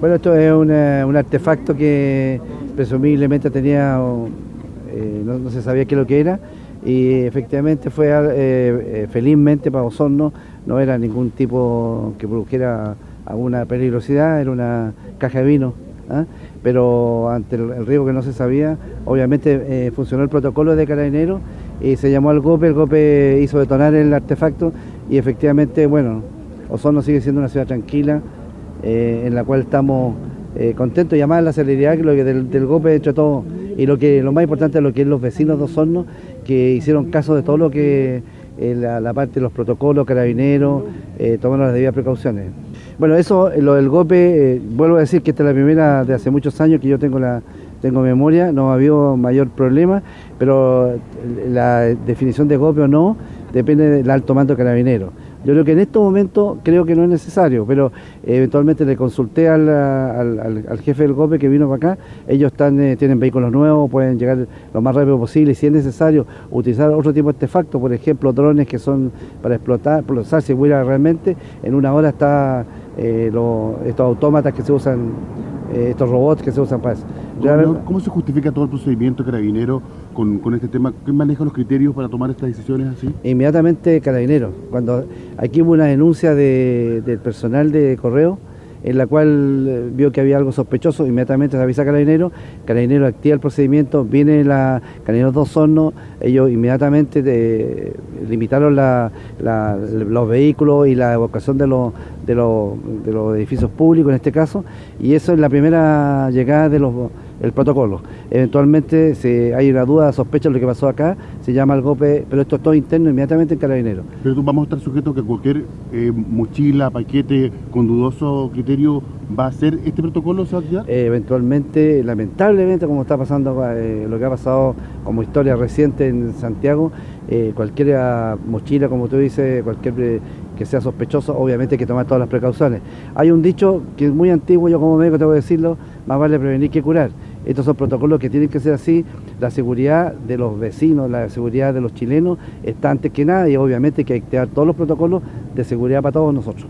Bueno, esto es un artefacto que presumiblemente tenía, eh, no, se sabía qué lo que era, y efectivamente fue eh, eh, felizmente para Osorno, no era ningún tipo que produjera alguna peligrosidad, era una caja de vino, ¿ah? pero ante el, riesgo que no se sabía, obviamente funcionó el protocolo de carabinero y se llamó al GOPE, el GOPE hizo detonar el artefacto y efectivamente, bueno, Osorno sigue siendo una ciudad tranquila, en la cual estamos eh, contento y además la celeridad que lo que del, del golpe todos y lo que lo más importante es lo que es los vecinos de Osorno que hicieron caso de todo lo que eh, la, parte de los protocolos, carabineros, eh, tomaron las debidas precauciones. Bueno, eso, lo del golpe, vuelvo a decir que esta es la primera de hace muchos años que yo tengo la tengo memoria, no ha habido mayor problema, pero la definición de golpe o no depende del alto mando carabinero. Yo creo que en estos momentos creo que no es necesario, pero eventualmente le consulté al, jefe del GOPE que vino para acá, ellos están, eh, tienen vehículos nuevos, pueden llegar lo más rápido posible si es necesario utilizar otro tipo de artefactos, por ejemplo drones que son para explotar, explotar si hubiera realmente, en una hora está eh, estos autómatas que se usan, eh, estos robots que se usan para eso. ¿Cómo se justifica todo el procedimiento carabinero con, con, este tema? ¿Quién maneja los criterios para tomar estas decisiones así? Inmediatamente carabinero. Cuando aquí hubo una denuncia del personal de correo en la cual eh, vio que había algo sospechoso, inmediatamente se avisa a Carabinero, Carabinero activa el procedimiento, viene la Carabinero dos hornos, ellos inmediatamente eh, limitaron los vehículos y la evacuación de los, de, de los edificios públicos en este caso, y eso es la primera llegada de los el protocolo. Eventualmente, si hay una duda, sospecha de lo que pasó acá, se llama al GOPE, pero esto es todo interno, inmediatamente en Carabinero. Pero tú vamos a estar sujetos que cualquier eh, mochila, paquete con dudoso criterio va a ser este protocolo, ¿se va a activar? Eh, eventualmente, lamentablemente, como está pasando, eh, lo que ha pasado como historia reciente en Santiago, cualquier mochila, como tú dices, cualquier que sea sospechoso, obviamente hay que tomar todas las precauciones. Hay un dicho que es muy antiguo, yo como médico tengo que decirlo, más vale prevenir que curar. Estos son protocolos que tienen que ser así. La seguridad de los vecinos, la seguridad de los chilenos está antes que nada y obviamente hay que activar todos los protocolos de seguridad para todos nosotros.